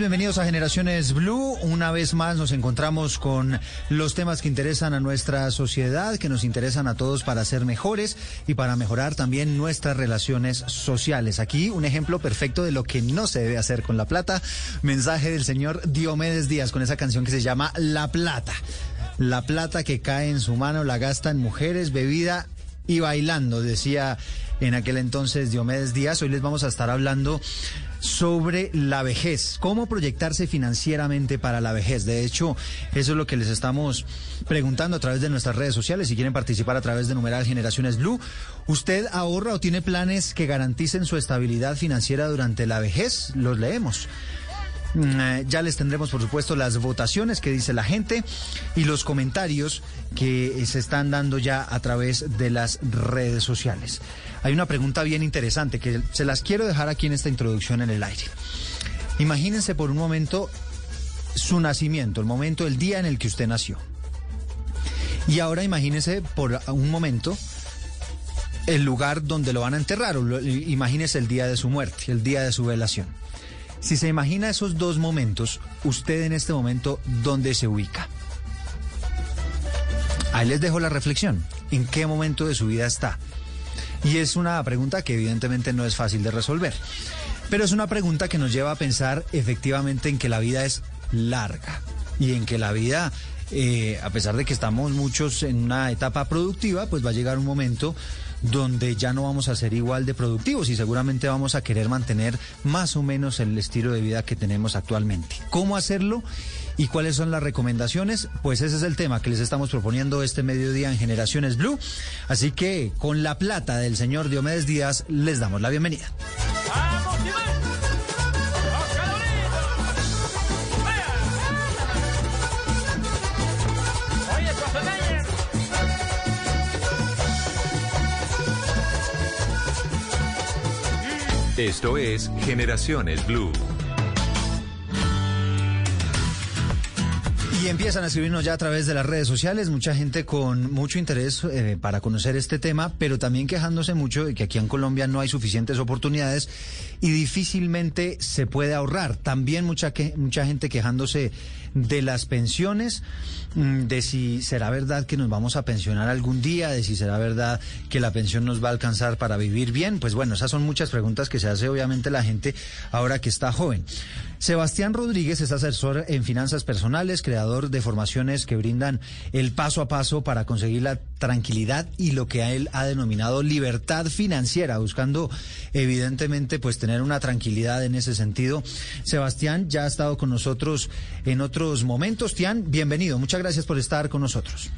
bienvenidos a Generaciones Blue. Una vez más nos encontramos con los temas que interesan a nuestra sociedad, que nos interesan a todos para ser mejores y para mejorar también nuestras relaciones sociales. Aquí un ejemplo perfecto de lo que no se debe hacer con la plata. Mensaje del señor Diomedes Díaz con esa canción que se llama La Plata. La plata que cae en su mano la gasta en mujeres, bebida y bailando, decía en aquel entonces Diomedes Díaz. Hoy les vamos a estar hablando sobre la vejez, cómo proyectarse financieramente para la vejez. De hecho, eso es lo que les estamos preguntando a través de nuestras redes sociales. Si quieren participar a través de numeral Generaciones Blue, ¿usted ahorra o tiene planes que garanticen su estabilidad financiera durante la vejez? Los leemos. Mm, eh, ya les tendremos, por supuesto, las votaciones que dice la gente y los comentarios que se están dando ya a través de las redes sociales. Hay una pregunta bien interesante que se las quiero dejar aquí en esta introducción en el aire. Imagínense por un momento su nacimiento, el momento, el día en el que usted nació. Y ahora imagínense por un momento el lugar donde lo van a enterrar, o imagínese el día de su muerte, el día de su velación. Si se imagina esos dos momentos, usted en este momento, ¿dónde se ubica? Ahí les dejo la reflexión. ¿En qué momento de su vida está? Y es una pregunta que evidentemente no es fácil de resolver. Pero es una pregunta que nos lleva a pensar efectivamente en que la vida es larga y en que la vida, eh, a pesar de que estamos muchos en una etapa productiva, pues va a llegar un momento donde ya no vamos a ser igual de productivos y seguramente vamos a querer mantener más o menos el estilo de vida que tenemos actualmente. ¿Cómo hacerlo? ¿Y cuáles son las recomendaciones? Pues ese es el tema que les estamos proponiendo este mediodía en Generaciones Blue. Así que con la plata del señor Diomedes Díaz les damos la bienvenida. Esto es Generaciones Blue. Y empiezan a escribirnos ya a través de las redes sociales, mucha gente con mucho interés eh, para conocer este tema, pero también quejándose mucho de que aquí en Colombia no hay suficientes oportunidades y difícilmente se puede ahorrar. También mucha, mucha gente quejándose de las pensiones, de si será verdad que nos vamos a pensionar algún día, de si será verdad que la pensión nos va a alcanzar para vivir bien. Pues bueno, esas son muchas preguntas que se hace obviamente la gente ahora que está joven. Sebastián Rodríguez es asesor en finanzas personales, creador de formaciones que brindan el paso a paso para conseguir la tranquilidad y lo que a él ha denominado libertad financiera, buscando evidentemente pues tener una tranquilidad en ese sentido. Sebastián ya ha estado con nosotros en otros momentos. Tian, bienvenido. Muchas gracias por estar con nosotros.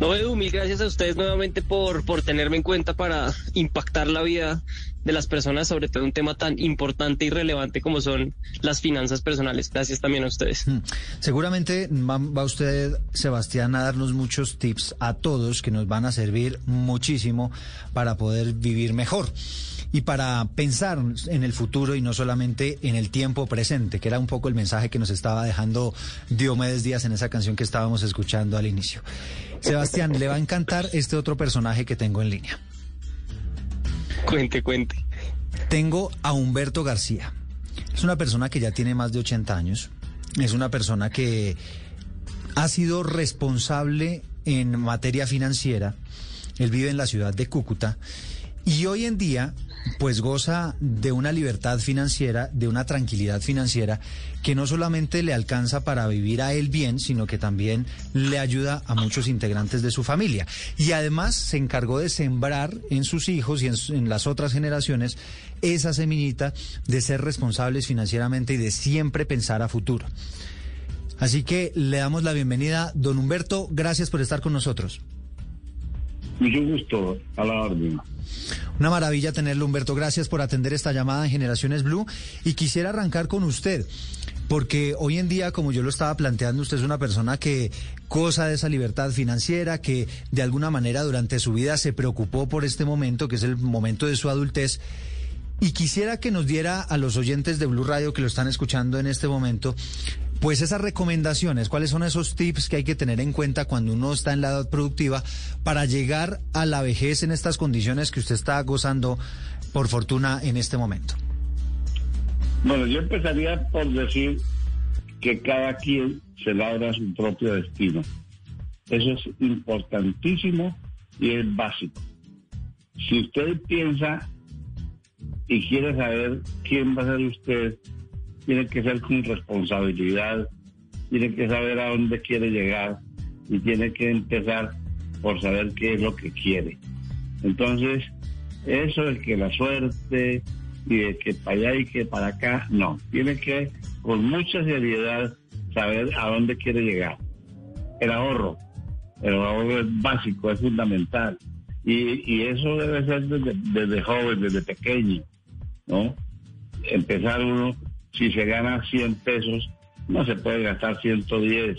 No, Edu, mil gracias a ustedes nuevamente por, por tenerme en cuenta para impactar la vida de las personas, sobre todo un tema tan importante y relevante como son las finanzas personales. Gracias también a ustedes. Hmm. Seguramente va, usted, Sebastián, a darnos muchos tips a todos que nos van a servir muchísimo para poder vivir mejor y para pensar en el futuro y no solamente en el tiempo presente, que era un poco el mensaje que nos estaba dejando Diomedes Díaz en esa canción que estábamos escuchando al inicio. Sebastián, le va a encantar este otro personaje que tengo en línea. Cuente, cuente. Tengo a Humberto García. Es una persona que ya tiene más de 80 años. Es una persona que ha sido responsable en materia financiera. Él vive en la ciudad de Cúcuta y hoy en día pues goza de una libertad financiera, de una tranquilidad financiera que no solamente le alcanza para vivir a él bien, sino que también le ayuda a muchos integrantes de su familia. Y además se encargó de sembrar en sus hijos y en, las otras generaciones esa semillita de ser responsables financieramente y de siempre pensar a futuro. Así que le damos la bienvenida, don Humberto, gracias por estar con nosotros. Mucho gusto, a la orden. Una maravilla tenerlo, Humberto. Gracias por atender esta llamada en Generaciones Blue. Y quisiera arrancar con usted, porque hoy en día, como yo lo estaba planteando, usted es una persona que goza de esa libertad financiera, que de alguna manera durante su vida se preocupó por este momento, que es el momento de su adultez. Y quisiera que nos diera a los oyentes de Blue Radio que lo están escuchando en este momento pues esas recomendaciones, ¿cuáles son esos tips que hay que tener en cuenta cuando uno está en la edad productiva para llegar a la vejez en estas condiciones que usted está gozando por fortuna en este momento? Bueno, yo empezaría por decir que cada quien se labra su propio destino. Eso es importantísimo y es básico. Si usted piensa y quiere saber quién va a ser usted, tiene que ser con responsabilidad, tiene que saber a dónde quiere llegar y tiene que empezar por saber qué es lo que quiere. Entonces, eso es que la suerte y de que para allá y que para acá, no. Tiene que, con mucha seriedad, saber a dónde quiere llegar. El ahorro. El ahorro es básico, es fundamental. Y, y eso debe ser desde, desde joven, desde pequeño, ¿no? Empezar uno, si se gana 100 pesos, no se puede gastar 110.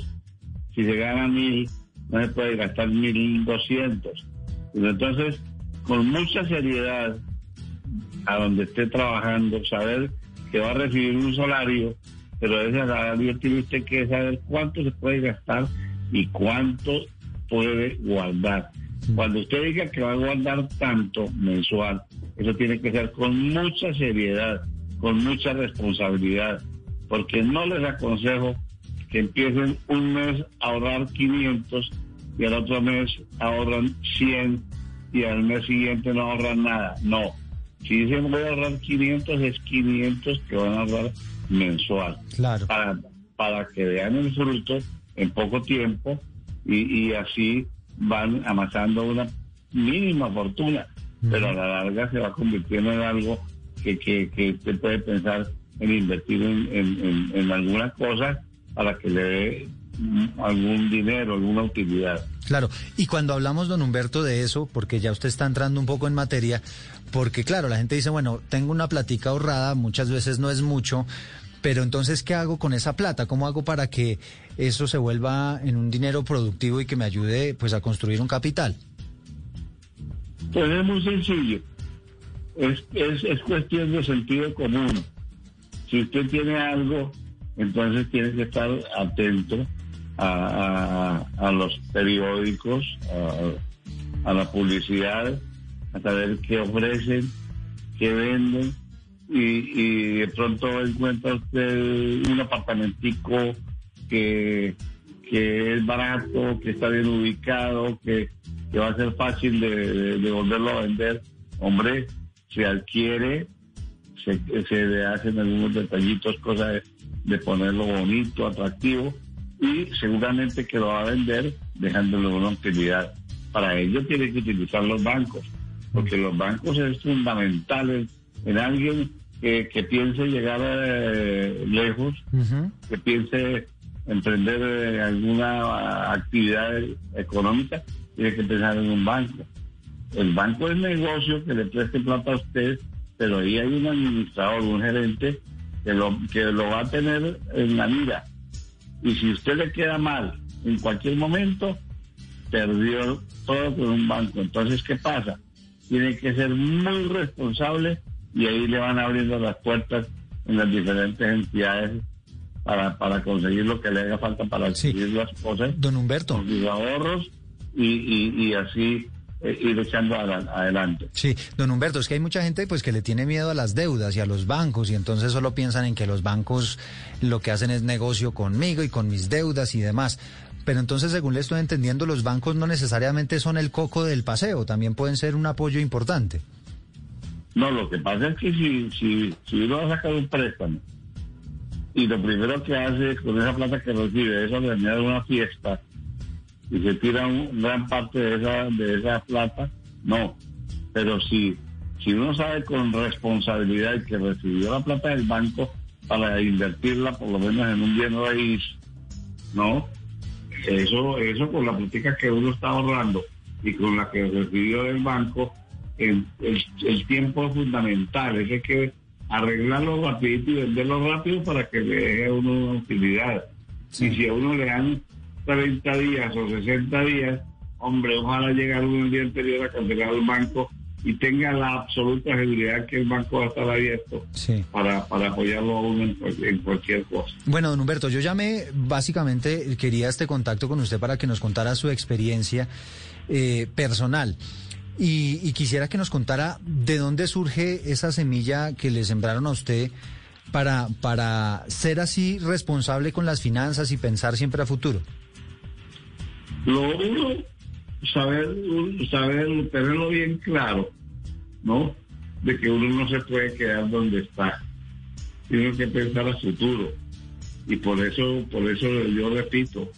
Si se gana mil, no se puede gastar 1200. Entonces, con mucha seriedad, a donde esté trabajando, saber que va a recibir un salario, pero ese salario tiene usted que saber cuánto se puede gastar y cuánto puede guardar. Cuando usted diga que va a guardar tanto mensual, eso tiene que ser con mucha seriedad, con mucha responsabilidad, porque no les aconsejo que empiecen un mes a ahorrar 500 y al otro mes ahorran 100 y al mes siguiente no ahorran nada. No, si dicen voy a ahorrar 500, es 500 que van a ahorrar mensual. Claro. Para, para que vean el fruto en poco tiempo y, y así van amasando una mínima fortuna, pero a la larga se va convirtiendo en algo que, que, que usted puede pensar en invertir en, en, en, alguna cosa para que le dé algún dinero, alguna utilidad. Claro, y cuando hablamos, don Humberto, de eso, porque ya usted está entrando un poco en materia, porque claro, la gente dice, bueno, tengo una platica ahorrada, muchas veces no es mucho, pero entonces, ¿qué hago con esa plata? ¿Cómo hago para que eso se vuelva en un dinero productivo y que me ayude pues a construir un capital? Pues es muy sencillo. Es, es, es cuestión de sentido común. Si usted tiene algo, entonces tiene que estar atento a, a, los periódicos, a, la publicidad, a saber qué ofrecen, qué venden, y, de pronto encuentra usted un apartamentico que, que es barato, que está bien ubicado, que, que va a ser fácil de volverlo a vender. Hombre, se adquiere, se, se le hacen algunos detallitos, cosas de, de ponerlo bonito, atractivo, y seguramente que lo va a vender dejándole una utilidad. Para ello tiene que utilizar los bancos, porque los bancos es fundamental en, en alguien que, que, piense llegar eh, lejos, uh -huh. que piense emprender eh, alguna actividad económica, tiene que pensar en un banco. El banco es negocio que le preste plata a usted, pero ahí hay un administrador, un gerente que lo, que lo va a tener en la mira. Y si usted le queda mal en cualquier momento, perdió todo con un banco. Entonces, ¿qué pasa? Tiene que ser muy responsable y ahí le van abriendo las puertas en las diferentes entidades para, para conseguir lo que le haga falta para adquirir sí. las cosas. Don Humberto. Con sus ahorros y, y, y así ir echando adelante. Sí, don Humberto, es que hay mucha gente pues que le tiene miedo a las deudas y a los bancos y entonces solo piensan en que los bancos lo que hacen es negocio conmigo y con mis deudas y demás. Pero entonces, según le estoy entendiendo, los bancos no necesariamente son el coco del paseo, también pueden ser un apoyo importante. No, lo que pasa es que si, si, si uno va a sacar un préstamo y lo primero que hace con esa plata que recibe es organizar una fiesta y se tira un, gran parte de esa, de esa plata, no. Pero si, si uno sabe con responsabilidad que recibió la plata del banco para invertirla por lo menos en un bien raíz, ¿no? Eso, eso con la política que uno está ahorrando y con la que recibió del banco, el, el, el tiempo es fundamental, es que arreglarlo rapidito y venderlo rápido para que le deje a uno una utilidad. Sí. Y si a uno le dan 30 días o 60 días, hombre, ojalá llegue algún día anterior a cancelar el banco y tenga la absoluta seguridad que el banco va a estar abierto sí. para, para apoyarlo a uno en, en, cualquier cosa. Bueno, don Humberto, yo llamé, básicamente quería este contacto con usted para que nos contara su experiencia eh, personal. Y, y, quisiera que nos contara de dónde surge esa semilla que le sembraron a usted para, para ser así responsable con las finanzas y pensar siempre a futuro? Lo uno, saber, saber tenerlo bien claro, ¿no? De que uno no se puede quedar donde está. Tiene que pensar a futuro. Y por eso, por eso yo repito,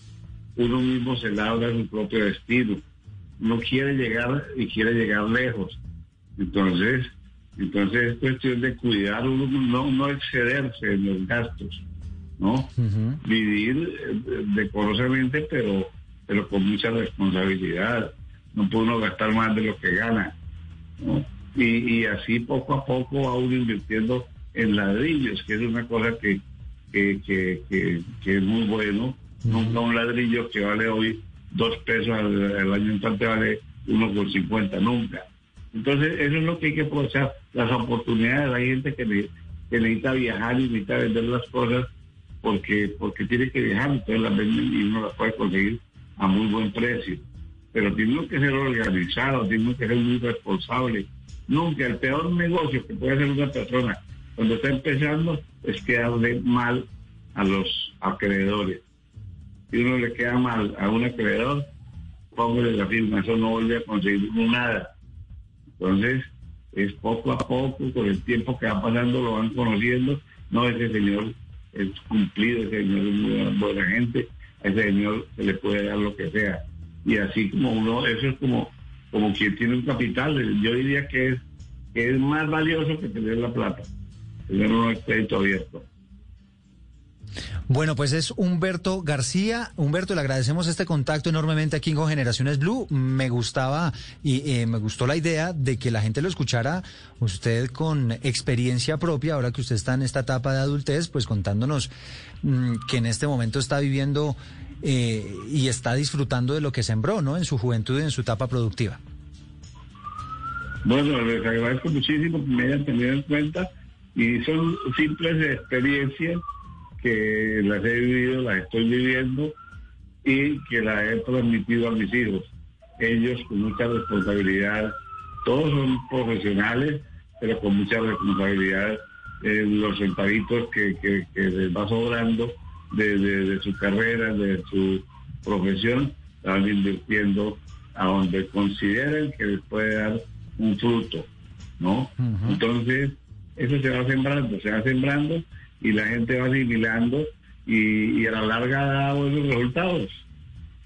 uno mismo se labra su propio destino. Uno quiere llegar y quiere llegar lejos. Entonces, entonces es cuestión de cuidar, uno no, no excederse en los gastos, ¿no? Vivir eh, decorosamente, pero pero con mucha responsabilidad. No puede uno gastar más de lo que gana. Y, así poco a poco va uno invirtiendo en ladrillos, que es una cosa que, que, es muy bueno. Nunca un ladrillo que vale hoy dos pesos al, año entrante vale uno con cincuenta, nunca. Entonces, eso es lo que hay que aprovechar, las oportunidades. Hay gente que, que necesita viajar y necesita vender las cosas porque porque tiene que viajar, entonces las venden y uno las puede conseguir a muy buen precio. Pero tiene que ser organizado, tiene que ser muy responsable. Nunca el peor negocio que puede hacer una persona cuando está empezando es quedarle mal a los acreedores. Si uno le queda mal a un acreedor, póngale la firma, eso no vuelve a conseguir nada. Entonces, es poco a poco, con el tiempo que va pasando, lo van conociendo. No, ese señor es cumplido, ese señor es muy buena gente, ese señor se le puede dar lo que sea. Y así como uno, eso es como, como quien tiene un capital, yo diría que es, que es más valioso que tener la plata, tener un crédito abierto. Bueno, pues es Humberto García. Humberto, le agradecemos este contacto enormemente aquí con Generaciones Blue. Me gustaba y eh, me gustó la idea de que la gente lo escuchara usted con experiencia propia, ahora que usted está en esta etapa de adultez, pues contándonos mm, que en este momento está viviendo eh, y está disfrutando de lo que sembró, ¿no? En su juventud y en su etapa productiva. Bueno, les agradezco muchísimo que me hayan tenido en cuenta y son simples experiencias que las he vivido, las estoy viviendo y que las he transmitido a mis hijos. Ellos con mucha responsabilidad, todos son profesionales, pero con mucha responsabilidad eh, los centavitos que, que, les va sobrando de, su carrera, de su profesión, están invirtiendo a donde consideren que les puede dar un fruto, ¿no? Entonces, eso se va sembrando, se va sembrando y la gente va asimilando y, a la larga da buenos resultados.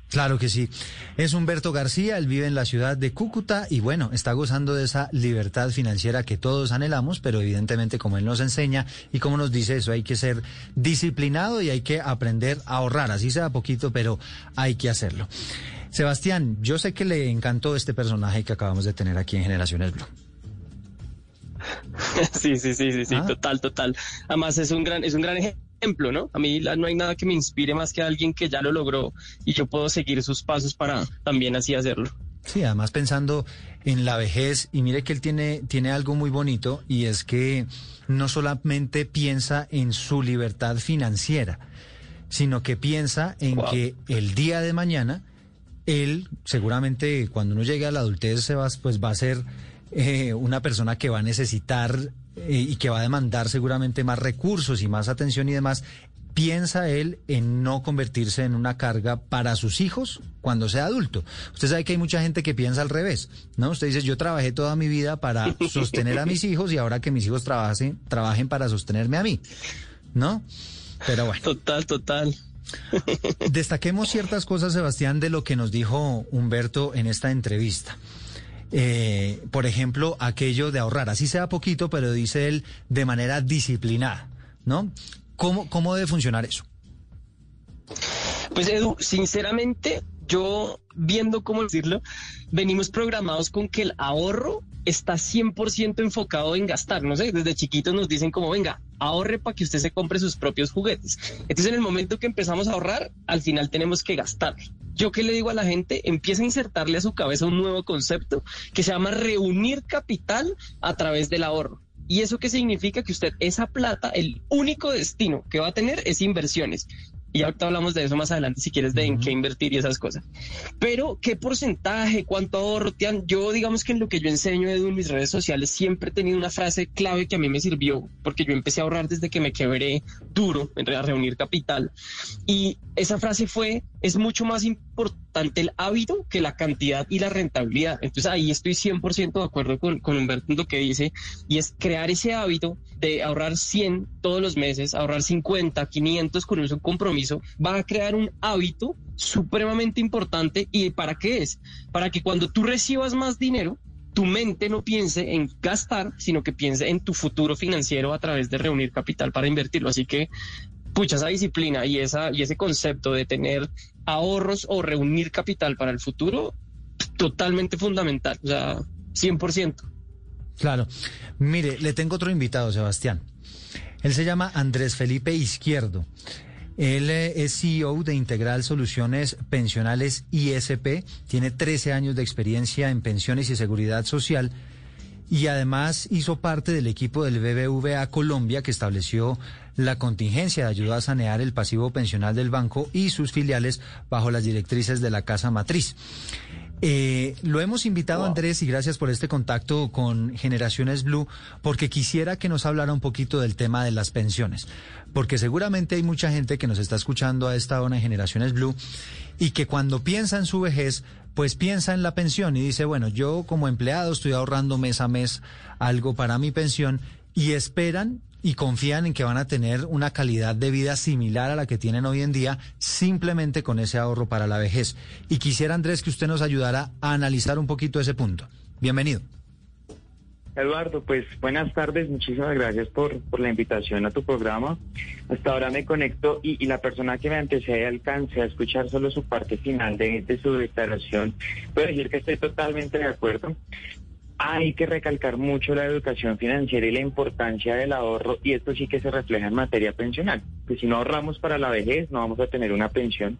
Claro que sí. Es Humberto García, él vive en la ciudad de Cúcuta y bueno, está gozando de esa libertad financiera que todos anhelamos, pero evidentemente como él nos enseña y como nos dice eso, hay que ser disciplinado y hay que aprender a ahorrar, así sea poquito, pero hay que hacerlo. Sebastián, yo sé que le encantó este personaje que acabamos de tener aquí en Generaciones Blue. Sí, sí, sí, sí, sí, ah. total, total. Además es un gran, es un gran ejemplo, ¿no? A mí no hay nada que me inspire más que alguien que ya lo logró y yo puedo seguir sus pasos para también así hacerlo. Sí, además pensando en la vejez, y mire que él tiene, tiene algo muy bonito, y es que no solamente piensa en su libertad financiera, sino que piensa en que el día de mañana, él seguramente cuando uno llegue a la adultez se va, pues va a ser eh, una persona que va a necesitar eh, y que va a demandar seguramente más recursos y más atención y demás, ¿piensa él en no convertirse en una carga para sus hijos cuando sea adulto? Usted sabe que hay mucha gente que piensa al revés, ¿no? Usted dice, yo trabajé toda mi vida para sostener a mis hijos y ahora que mis hijos trabajen, trabajen para sostenerme a mí, ¿no? Pero bueno. Total, total. Destaquemos ciertas cosas, Sebastián, de lo que nos dijo Humberto en esta entrevista eh, por ejemplo, aquello de ahorrar, así sea poquito, pero dice él de manera disciplinada, ¿no? ¿Cómo, cómo debe funcionar eso? Pues Edu, sinceramente, yo viendo cómo decirlo, venimos programados con que el ahorro está 100% enfocado en gastar. No sé, desde chiquitos nos dicen como, venga, ahorre para que usted se compre sus propios juguetes. Entonces, en el momento que empezamos a ahorrar, al final tenemos que gastar. Yo qué le digo a la gente, empieza a insertarle a su cabeza un nuevo concepto que se llama reunir capital a través del ahorro. ¿Y eso qué significa? Que usted esa plata, el único destino que va a tener es inversiones. Y ahorita hablamos de eso más adelante si quieres de en qué invertir y esas cosas. Pero, ¿qué porcentaje? ¿Cuánto ahorro? Yo, digamos que en lo que yo enseño en mis redes sociales siempre he tenido una frase clave que a mí me sirvió porque yo empecé a ahorrar desde que me quebré duro en reunir capital. Y esa frase fue, es mucho más importante el hábito que la cantidad y la rentabilidad. Entonces ahí estoy 100% de acuerdo con, con Humberto en lo que dice y es crear ese hábito de ahorrar 100 todos los meses, ahorrar 50, 500 con un compromiso, va a crear un hábito supremamente importante. ¿Y para qué es? Para que cuando tú recibas más dinero, tu mente no piense en gastar, sino que piense en tu futuro financiero a través de reunir capital para invertirlo. Así que, pucha, esa disciplina y, esa, y ese concepto de tener ahorros o reunir capital para el futuro, totalmente fundamental, o sea, 100%. Claro. Mire, le tengo otro invitado, Sebastián. Él se llama Andrés Felipe Izquierdo. Él eh, es CEO de Integral Soluciones Pensionales ISP, tiene 13 años de experiencia en pensiones y seguridad social y además hizo parte del equipo del BBVA Colombia que estableció la contingencia de ayuda a sanear el pasivo pensional del banco y sus filiales bajo las directrices de la Casa Matriz. Eh, lo hemos invitado, Andrés, y gracias por este contacto con Generaciones Blue, porque quisiera que nos hablara un poquito del tema de las pensiones, porque seguramente hay mucha gente que nos está escuchando a esta hora en Generaciones Blue y que cuando piensa en su vejez, pues piensa en la pensión y dice, bueno, yo como empleado estoy ahorrando mes a mes algo para mi pensión y esperan y confían en que van a tener una calidad de vida similar a la que tienen hoy en día simplemente con ese ahorro para la vejez. Y quisiera, Andrés, que usted nos ayudara a analizar un poquito ese punto. Bienvenido. Eduardo, pues buenas tardes, muchísimas gracias por, por la invitación a tu programa. Hasta ahora me conecto y, la persona que me antecede alcance a escuchar solo su parte final de, de su declaración. Puedo decir que estoy totalmente de acuerdo hay que recalcar mucho la educación financiera y la importancia del ahorro y esto sí que se refleja en materia pensional. Que si no ahorramos para la vejez no vamos a tener una pensión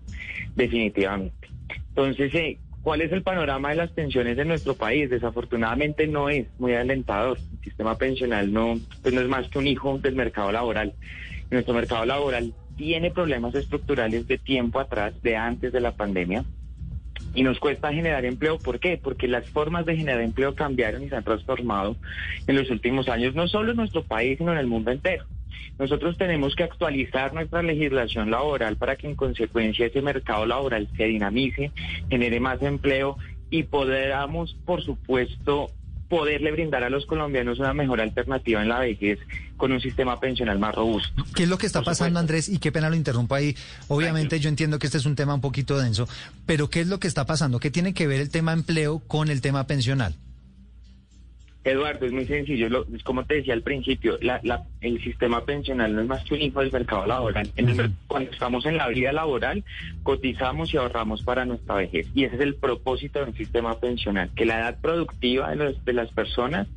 definitivamente. Entonces, eh, ¿cuál es el panorama de las pensiones en nuestro país? Desafortunadamente no es muy alentador. El sistema pensional no, pues no es más que un hijo del mercado laboral. Nuestro mercado laboral tiene problemas estructurales de tiempo atrás, de antes de la pandemia y nos cuesta generar empleo. ¿Por qué? Porque las formas de generar empleo cambiaron y se han transformado en los últimos años, no solo en nuestro país, sino en el mundo entero. Nosotros tenemos que actualizar nuestra legislación laboral para que en consecuencia ese mercado laboral se dinamice, genere más empleo y podamos, por supuesto, poderle brindar a los colombianos una mejor alternativa en la vejez con un sistema pensional más robusto. ¿Qué es lo que está pasando, Andrés? Y qué pena lo interrumpo ahí. Obviamente yo entiendo que este es un tema un poquito denso, pero ¿qué es lo que está pasando? ¿Qué tiene que ver el tema empleo con el tema pensional? Eduardo, es muy sencillo. es como te decía al principio, el sistema pensional no es más que un hijo del mercado laboral. cuando estamos en la vida laboral, cotizamos y ahorramos para nuestra vejez. Y ese es el propósito de un sistema pensional, que la edad productiva de, las personas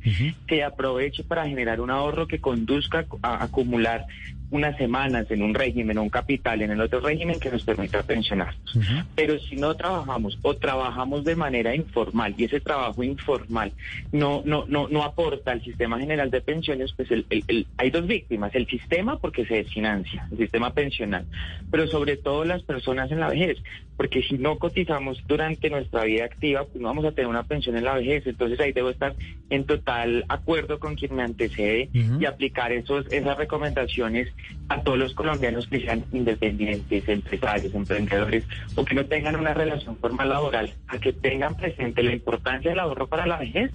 se aproveche para generar un ahorro que conduzca a acumular unas semanas en un régimen o un capital en el otro régimen que nos permita pensionarnos. Pero si no trabajamos o trabajamos de manera informal y ese trabajo informal no no no no aporta al sistema general de pensiones, pues el, hay dos víctimas, el sistema porque se desfinancia, el sistema pensional, pero sobre todo las personas en la vejez, porque si no cotizamos durante nuestra vida activa, pues no vamos a tener una pensión en la vejez, entonces ahí debo estar en total acuerdo con quien me antecede y aplicar esos esas recomendaciones a todos los colombianos que sean independientes, empresarios, emprendedores o que no tengan una relación formal laboral, a que tengan presente la importancia del ahorro para la vejez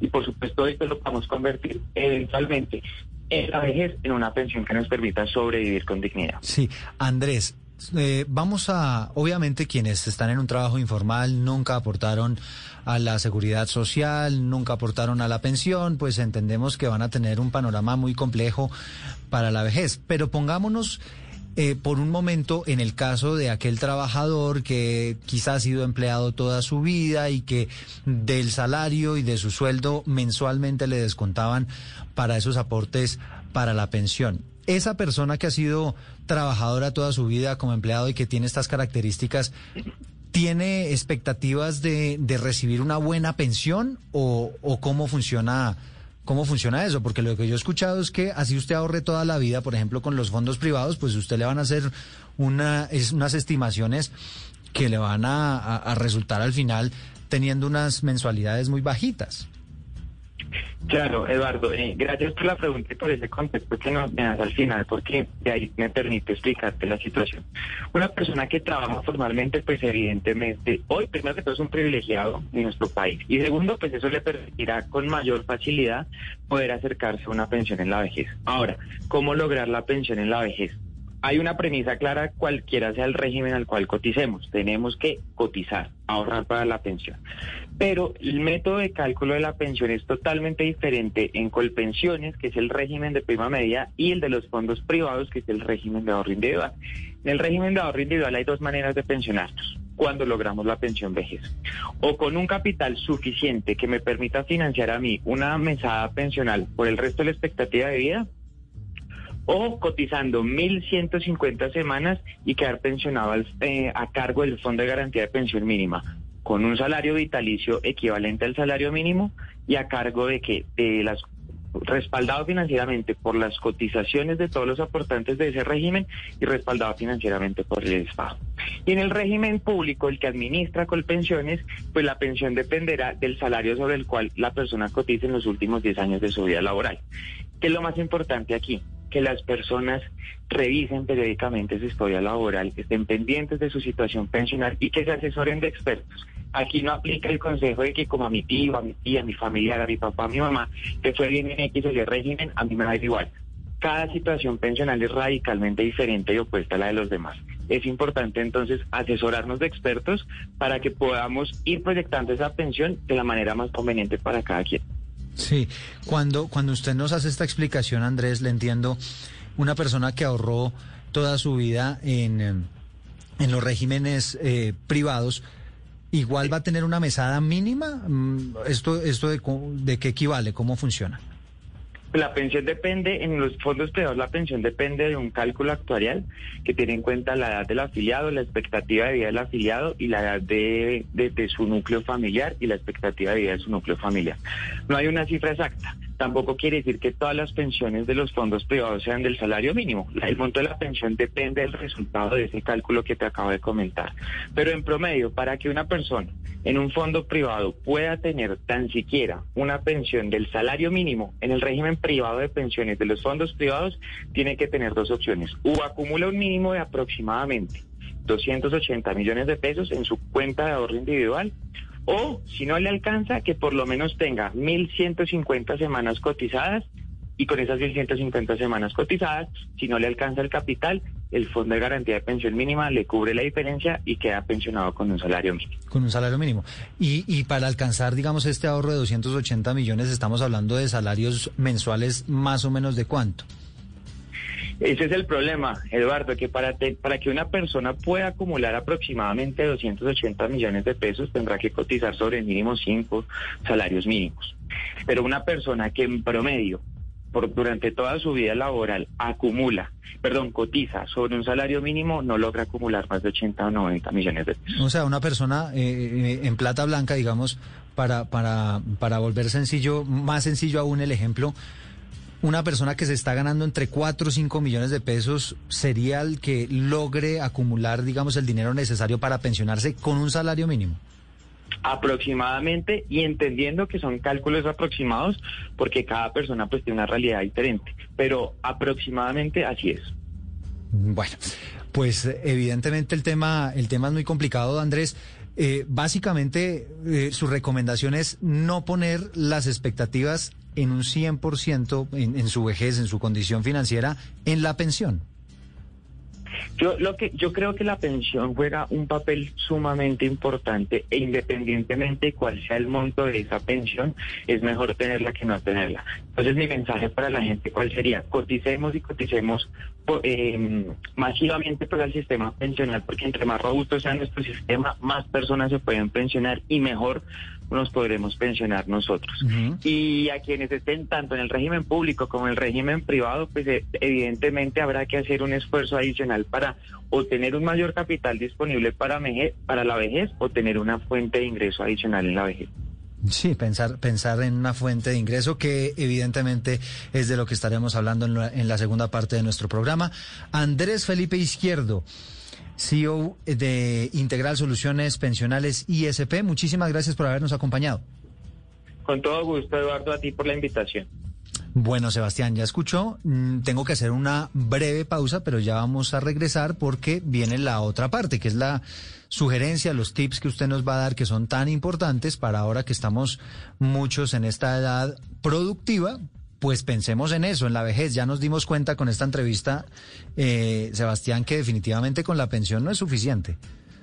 y por supuesto esto lo podemos convertir eventualmente en la vejez en una pensión que nos permita sobrevivir con dignidad. Sí, Andrés, eh, vamos a, obviamente quienes están en un trabajo informal nunca aportaron a la seguridad social, nunca aportaron a la pensión, pues entendemos que van a tener un panorama muy complejo para la vejez. Pero pongámonos eh, por un momento en el caso de aquel trabajador que quizás ha sido empleado toda su vida y que del salario y de su sueldo mensualmente le descontaban para esos aportes para la pensión. Esa persona que ha sido trabajadora toda su vida como empleado y que tiene estas características, ¿tiene expectativas de, recibir una buena pensión o, cómo funciona cómo funciona eso, porque lo que yo he escuchado es que así usted ahorre toda la vida, por ejemplo, con los fondos privados, pues usted le van a hacer una, es, unas estimaciones que le van a resultar al final teniendo unas mensualidades muy bajitas. Claro, Eduardo, eh, gracias por la pregunta y por ese contexto que nos das al final, porque de ahí me permite explicarte la situación. Una persona que trabaja formalmente, pues evidentemente, hoy primero que todo es un privilegiado en nuestro país y segundo, pues eso le permitirá con mayor facilidad poder acercarse a una pensión en la vejez. Ahora, ¿cómo lograr la pensión en la vejez? Hay una premisa clara, cualquiera sea el régimen al cual coticemos, tenemos que cotizar, ahorrar para la pensión. Pero el método de cálculo de la pensión es totalmente diferente en Colpensiones, que es el régimen de prima media, y el de los fondos privados, que es el régimen de ahorro individual. En el régimen de ahorro individual hay dos maneras de pensionarnos cuando logramos la pensión vejez. O con un capital suficiente que me permita financiar a mí una mesada pensional por el resto de la expectativa de vida, o cotizando 1.150 semanas y quedar pensionado eh, a cargo del Fondo de Garantía de Pensión Mínima con un salario vitalicio equivalente al salario mínimo y a cargo de que de las respaldado financieramente por las cotizaciones de todos los aportantes de ese régimen y respaldado financieramente por el Estado. Y en el régimen público, el que administra Colpensiones, pues la pensión dependerá del salario sobre el cual la persona cotiza en los últimos 10 años de su vida laboral. ¿Qué es lo más importante aquí? Que las personas revisen periódicamente su historia laboral, estén pendientes de su situación pensional y que se asesoren de expertos. Aquí no aplica el consejo de que como a mi tío, a mi tía, a mi familiar, a mi papá, a mi mamá, que fue bien en X o Y régimen, a mí me da igual. Cada situación pensional es radicalmente diferente y opuesta a la de los demás. Es importante entonces asesorarnos de expertos para que podamos ir proyectando esa pensión de la manera más conveniente para cada quien. Sí, cuando, cuando usted nos hace esta explicación, Andrés, le entiendo, una persona que ahorró toda su vida en, en los regímenes eh, privados, igual va a tener una mesada mínima. Mm, ¿Esto, esto de, de qué equivale? ¿Cómo funciona? La pensión depende, en los fondos privados la pensión depende de un cálculo actuarial que tiene en cuenta la edad del afiliado, la expectativa de vida del afiliado y la edad de, de su núcleo familiar y la expectativa de vida de su núcleo familiar. No hay una cifra exacta tampoco quiere decir que todas las pensiones de los fondos privados sean del salario mínimo. El monto de la pensión depende del resultado de ese cálculo que te acabo de comentar. Pero en promedio, para que una persona en un fondo privado pueda tener tan siquiera una pensión del salario mínimo en el régimen privado de pensiones de los fondos privados, tiene que tener dos opciones. O acumula un mínimo de aproximadamente 280 millones de pesos en su cuenta de ahorro individual o si no le alcanza, que por lo menos tenga 1.150 semanas cotizadas y con esas 1.150 semanas cotizadas, si no le alcanza el capital, el Fondo de Garantía de Pensión Mínima le cubre la diferencia y queda pensionado con un salario mínimo. Con un salario mínimo. Y, y para alcanzar, digamos, este ahorro de 280 millones, estamos hablando de salarios mensuales más o menos de cuánto. Ese es el problema, Eduardo, que para, para que una persona pueda acumular aproximadamente 280 millones de pesos tendrá que cotizar sobre mínimo cinco salarios mínimos. Pero una persona que en promedio por, durante toda su vida laboral acumula, perdón, cotiza sobre un salario mínimo, no logra acumular más de 80 o 90 millones de pesos. O sea, una persona eh, eh, en plata blanca, digamos, para, para, para volver sencillo, más sencillo aún el ejemplo, una persona que se está ganando entre 4 o 5 millones de pesos sería el que logre acumular, digamos, el dinero necesario para pensionarse con un salario mínimo. Aproximadamente, y entendiendo que son cálculos aproximados, porque cada persona pues tiene una realidad diferente, pero aproximadamente así es. Bueno, pues evidentemente el tema, el tema es muy complicado, Andrés. Eh, básicamente, eh, su recomendación es no poner las expectativas en un 100% en, en su vejez, en su condición financiera, en la pensión. Yo lo que yo creo que la pensión juega un papel sumamente importante e independientemente de cuál sea el monto de esa pensión, es mejor tenerla que no tenerla. Entonces mi mensaje para la gente cuál sería, coticemos y coticemos eh, masivamente para el sistema pensional, porque entre más robusto sea nuestro sistema, más personas se pueden pensionar y mejor nos podremos pensionar nosotros. Y a quienes estén tanto en el régimen público como en el régimen privado, pues eh, evidentemente habrá que hacer un esfuerzo adicional para o tener un mayor capital disponible para, para la vejez o tener una fuente de ingreso adicional en la vejez. Sí, pensar, pensar en una fuente de ingreso que evidentemente es de lo que estaremos hablando en la, en la segunda parte de nuestro programa. Andrés Felipe Izquierdo. CEO de Integral Soluciones Pensionales ISP. Muchísimas gracias por habernos acompañado. Con todo gusto, Eduardo, a ti por la invitación. Bueno, Sebastián, ya escuchó. Mm, Tengo que hacer una breve pausa, pero ya vamos a regresar porque viene la otra parte, que es la sugerencia, los tips que usted nos va a dar, que son tan importantes para ahora que estamos muchos en esta edad productiva. Pues pensemos en eso, en la vejez. Ya nos dimos cuenta con esta entrevista, eh, Sebastián, que definitivamente con la pensión no es suficiente.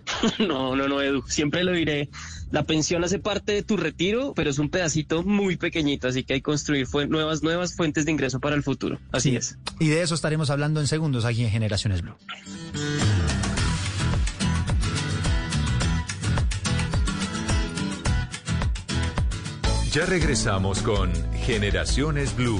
No, no, no, Edu, siempre lo diré. La pensión hace parte de tu retiro, pero es un pedacito muy pequeñito, así que hay que construir nuevas, nuevas fuentes de ingreso para el futuro. Así Sí. es. Y de eso estaremos hablando en segundos aquí en Generaciones Blue. Ya regresamos con Generaciones Blue.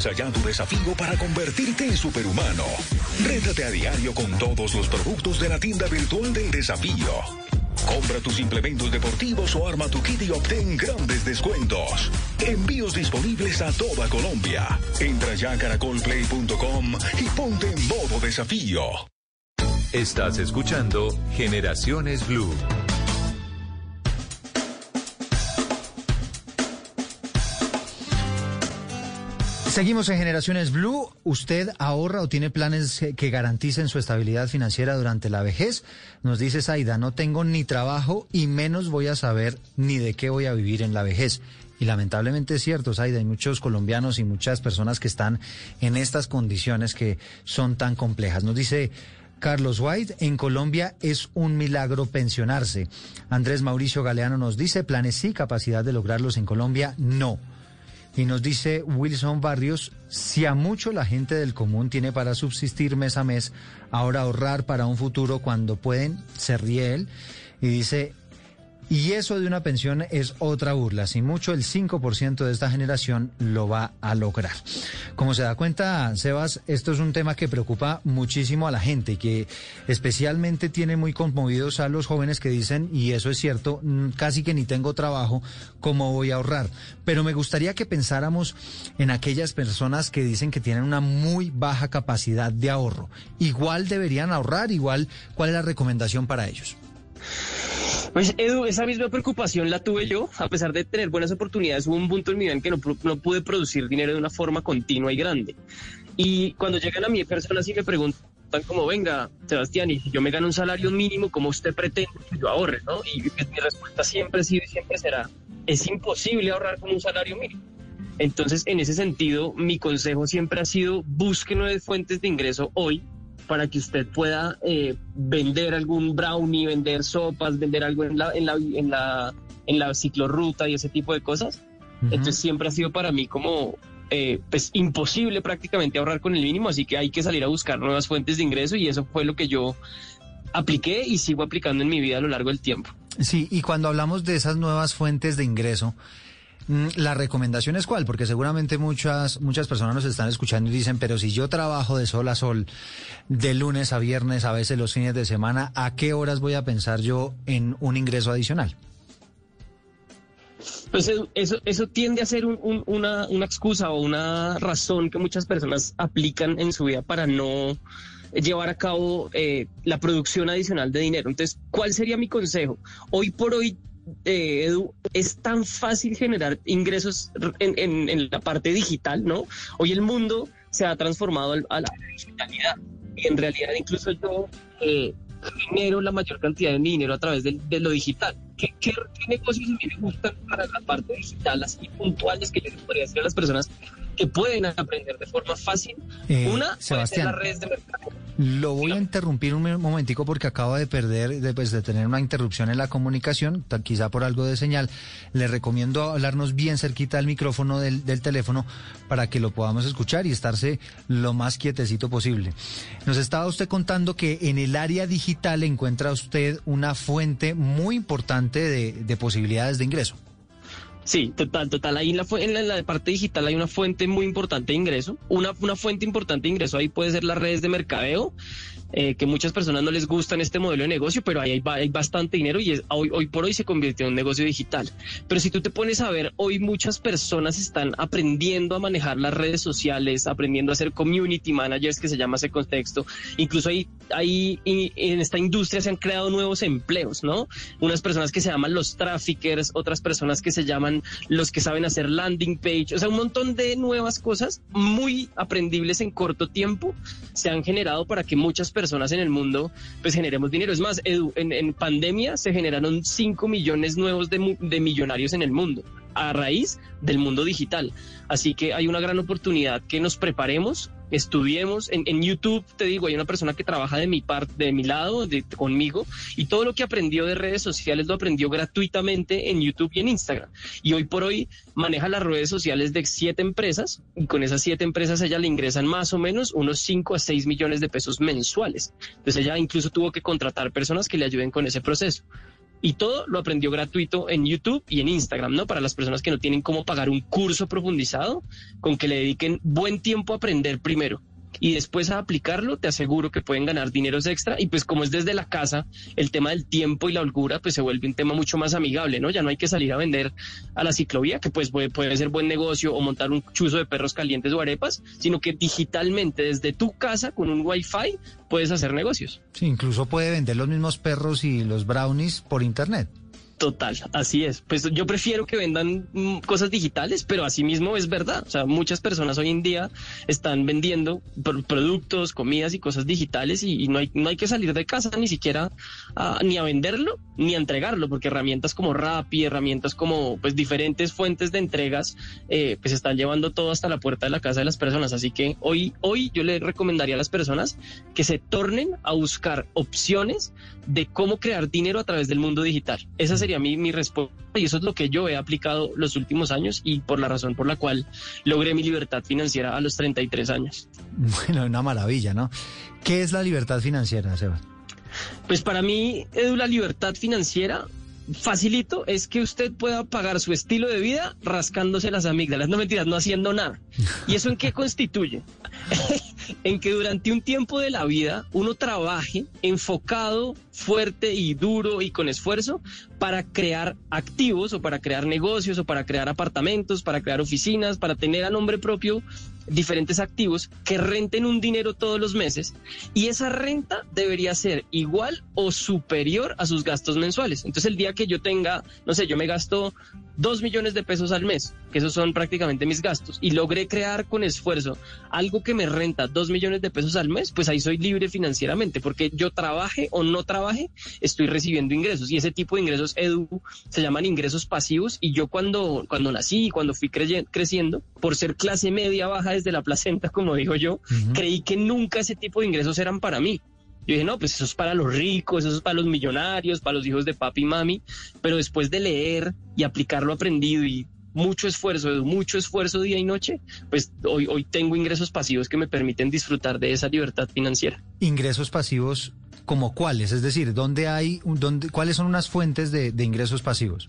Tu desafío para convertirte en superhumano. Rétate a diario con todos los productos de la tienda virtual del desafío. Compra tus implementos deportivos o arma tu kit y obtén grandes descuentos. Envíos disponibles a toda Colombia. Entra ya a caracolplay.com y ponte en modo desafío. Estás escuchando Generaciones Blue. Seguimos en Generaciones Blue. ¿Usted ahorra o tiene planes que- que garanticen su estabilidad financiera durante la vejez? Nos dice Saida, no tengo ni trabajo y menos voy a saber ni de qué voy a vivir en la vejez. Y lamentablemente es cierto, Saida, hay muchos colombianos y muchas personas que están en estas condiciones que son tan complejas. Nos dice Carlos White, en Colombia es un milagro pensionarse. Andrés Mauricio Galeano nos dice, planes sí, capacidad de lograrlos en Colombia, no. Y nos dice Wilson Barrios, si a mucho la gente del común tiene para subsistir mes a mes, ahora ahorrar para un futuro cuando pueden, se ríe él. Y dice, y eso de una pensión es otra burla. Si mucho, el 5% de esta generación lo va a lograr. Como se da cuenta, Sebas, esto es un tema que preocupa muchísimo a la gente que especialmente tiene muy conmovidos a los jóvenes que dicen, y eso es cierto, mm, casi que ni tengo trabajo, ¿cómo voy a ahorrar? Pero me gustaría que pensáramos en aquellas personas que dicen que tienen una muy baja capacidad de ahorro. Igual deberían ahorrar, igual, ¿cuál es la recomendación para ellos? Pues Edu, esa misma preocupación la tuve yo, a pesar de tener buenas oportunidades, hubo un punto en mi vida en que no, no pude producir dinero de una forma continua y grande. Y cuando llegan a mí personas y me preguntan como, venga, Sebastián, y yo me gano un salario mínimo, ¿cómo usted pretende que yo ahorre? ¿no? Y pues, mi respuesta siempre ha sido y siempre será, es imposible ahorrar con un salario mínimo. Entonces, en ese sentido, mi consejo siempre ha sido, busque nuevas fuentes de ingreso hoy para que usted pueda eh, vender algún brownie, vender sopas, vender algo en la, en la, en la, en la ciclorruta y ese tipo de cosas. Ujú. Entonces siempre ha sido para mí como eh, pues imposible prácticamente ahorrar con el mínimo, así que hay que salir a buscar nuevas fuentes de ingreso y eso fue lo que yo apliqué y sigo aplicando en mi vida a lo largo del tiempo. Sí, y cuando hablamos de esas nuevas fuentes de ingreso, ¿La recomendación es cuál? Porque seguramente muchas, muchas personas nos están escuchando y dicen, pero si yo trabajo de sol a sol, de lunes a viernes, a veces los fines de semana, ¿a qué horas voy a pensar yo en un ingreso adicional? Pues eso, eso tiende a ser una, una excusa o una razón que muchas personas aplican en su vida para no llevar a cabo eh, la producción adicional de dinero. Entonces, ¿cuál sería mi consejo? Hoy por hoy eh, Edu, es tan fácil generar ingresos en, la parte digital, ¿no? Hoy el mundo se ha transformado a la digitalidad y en realidad incluso yo eh, genero la mayor cantidad de mi dinero a través de, lo digital. ¿Qué, negocios a mí me gustan para la parte digital, así puntuales que yo les podría decir a las personas que pueden aprender de forma fácil? Eh, Una, Sebastián, las redes de mercado lo voy a interrumpir un momentico porque acabo de perder, de, pues, de tener una interrupción en la comunicación, quizá por algo de señal. Le recomiendo hablarnos bien cerquita al micrófono del, del teléfono para que lo podamos escuchar y estarse lo más quietecito posible. Nos estaba usted contando que en el área digital encuentra usted una fuente muy importante de, de posibilidades de ingreso. Sí, total, total. Ahí en la, en la, parte digital hay una fuente muy importante de ingreso. Una, una fuente importante de ingreso ahí puede ser las redes de mercadeo, eh, que muchas personas no les gustan este modelo de negocio, pero ahí hay, bastante dinero y es, hoy, hoy por hoy se convirtió en un negocio digital. Pero si tú te pones a ver, hoy muchas personas están aprendiendo a manejar las redes sociales, aprendiendo a ser community managers, que se llama ese contexto. Incluso ahí, ahí en esta industria se han creado nuevos empleos, ¿no? Unas personas que se llaman los traffickers, otras personas que se llaman los que saben hacer landing page, o sea, un montón de nuevas cosas muy aprendibles en corto tiempo se han generado para que muchas personas personas en el mundo, pues generemos dinero. Es más, en, pandemia se generaron 5 millones nuevos de, de millonarios en el mundo a raíz del mundo digital. Así que hay una gran oportunidad que nos preparemos, estudiemos. En, en YouTube, te digo, hay una persona que trabaja de mi parte, de mi lado, de, conmigo, y todo lo que aprendió de redes sociales lo aprendió gratuitamente en YouTube y en Instagram. Y hoy por hoy maneja las redes sociales de siete empresas, y con esas siete empresas ella le ingresan más o menos unos 5 a 6 millones de pesos mensuales. Entonces ella incluso tuvo que contratar personas que le ayuden con ese proceso. Y todo lo aprendió gratuito en YouTube y en Instagram, ¿no? Para las personas que no tienen cómo pagar un curso profundizado, con que le dediquen buen tiempo a aprender primero y después a aplicarlo, te aseguro que pueden ganar dineros extra. Y pues como es desde la casa, el tema del tiempo y la holgura, pues se vuelve un tema mucho más amigable, ¿no? Ya no hay que salir a vender a la ciclovía, que pues puede, puede ser buen negocio, o montar un chuzo de perros calientes o arepas, sino que digitalmente desde tu casa con un wifi puedes hacer negocios. Sí, incluso puede vender los mismos perros y los brownies por internet. Total, así es. Pues yo prefiero que vendan mm, cosas digitales, pero así mismo es verdad. O sea, muchas personas hoy en día están vendiendo productos, comidas y cosas digitales y, no, hay, no hay que salir de casa ni siquiera ni a venderlo ni a entregarlo, porque herramientas como Rappi, herramientas como pues diferentes fuentes de entregas, eh, pues están llevando todo hasta la puerta de la casa de las personas. Así que hoy, hoy yo le recomendaría a las personas que se tornen a buscar opciones de cómo crear dinero a través del mundo digital. Esa sería mi, mi respuesta y eso es lo que yo he aplicado los últimos años y por la razón por la cual logré mi libertad financiera a los 33 años. Bueno, una maravilla, ¿no? ¿Qué es la libertad financiera, Seba? Pues para mí, Edu, la libertad financiera facilito es que usted pueda pagar su estilo de vida rascándose las amígdalas, no mentiras, no haciendo nada. ¿Y eso en qué constituye? en que durante un tiempo de la vida uno trabaje enfocado, fuerte y duro y con esfuerzo para crear activos o para crear negocios o para crear apartamentos, para crear oficinas, para tener a nombre propio diferentes activos que renten un dinero todos los meses y esa renta debería ser igual o superior a sus gastos mensuales. Entonces el día que yo tenga, no sé, yo me gasto dos millones de pesos al mes, que esos son prácticamente mis gastos, y logré crear con esfuerzo algo que me renta dos millones de pesos al mes, pues ahí soy libre financieramente, porque yo trabaje o no trabaje, estoy recibiendo ingresos y ese tipo de ingresos, Edu, se llaman ingresos pasivos y yo cuando, cuando nací, cuando fui creciendo, por ser clase media baja desde la placenta, como digo yo, creí que nunca ese tipo de ingresos eran para mí. Yo dije, no, pues eso es para los ricos, eso es para los millonarios, para los hijos de papi y mami, pero después de leer y aplicar lo aprendido y mucho esfuerzo, mucho esfuerzo día y noche, pues hoy, hoy tengo ingresos pasivos que me permiten disfrutar de esa libertad financiera. Ingresos pasivos como cuáles, es decir, ¿dónde hay, dónde, cuáles son unas fuentes de ingresos pasivos?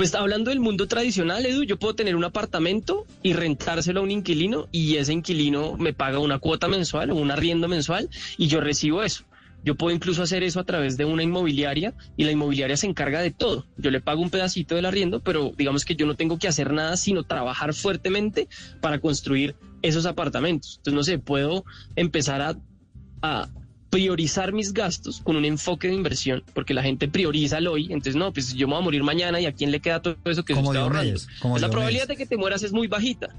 Pues hablando del mundo tradicional, Edu, yo puedo tener un apartamento y rentárselo a un inquilino y ese inquilino me paga una cuota mensual o un arriendo mensual y yo recibo eso. Yo puedo incluso hacer eso a través de una inmobiliaria y la inmobiliaria se encarga de todo. Yo le pago un pedacito del arriendo, pero digamos que yo no tengo que hacer nada sino trabajar fuertemente para construir esos apartamentos. Entonces, no sé, puedo empezar a, a priorizar mis gastos con un enfoque de inversión, porque la gente prioriza el hoy, entonces no, pues yo me voy a morir mañana y a quién le queda todo eso que se está ahorrando. Como Pues la probabilidad de que te mueras es muy bajita.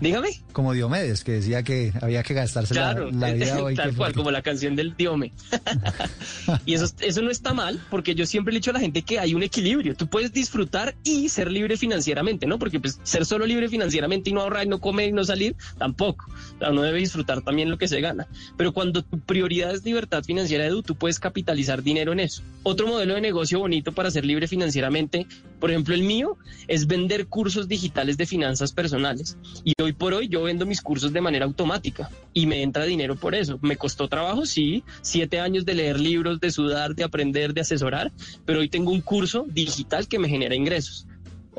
Dígame. Como Diomedes, que decía que había que gastarse la- Claro, la, vida hoy. tal cual, porque- como la canción del Diome. y eso, eso no está mal, porque yo siempre le he dicho a la gente que hay un equilibrio. Tú puedes disfrutar y ser libre financieramente, ¿no? Porque pues, ser solo libre financieramente y no ahorrar y no comer y no salir, tampoco. O sea, uno debe disfrutar también lo que se gana. Pero cuando tu prioridad es libertad financiera, Edu, tú puedes capitalizar dinero en eso. Otro modelo de negocio bonito para ser libre financieramente, por ejemplo, el mío, es vender cursos digitales de finanzas personales. Y hoy por hoy yo vendo mis cursos de manera automática y me entra dinero por eso. Me costó trabajo, sí, siete años de leer libros, de sudar, de aprender, de asesorar, pero hoy tengo un curso digital que me genera ingresos.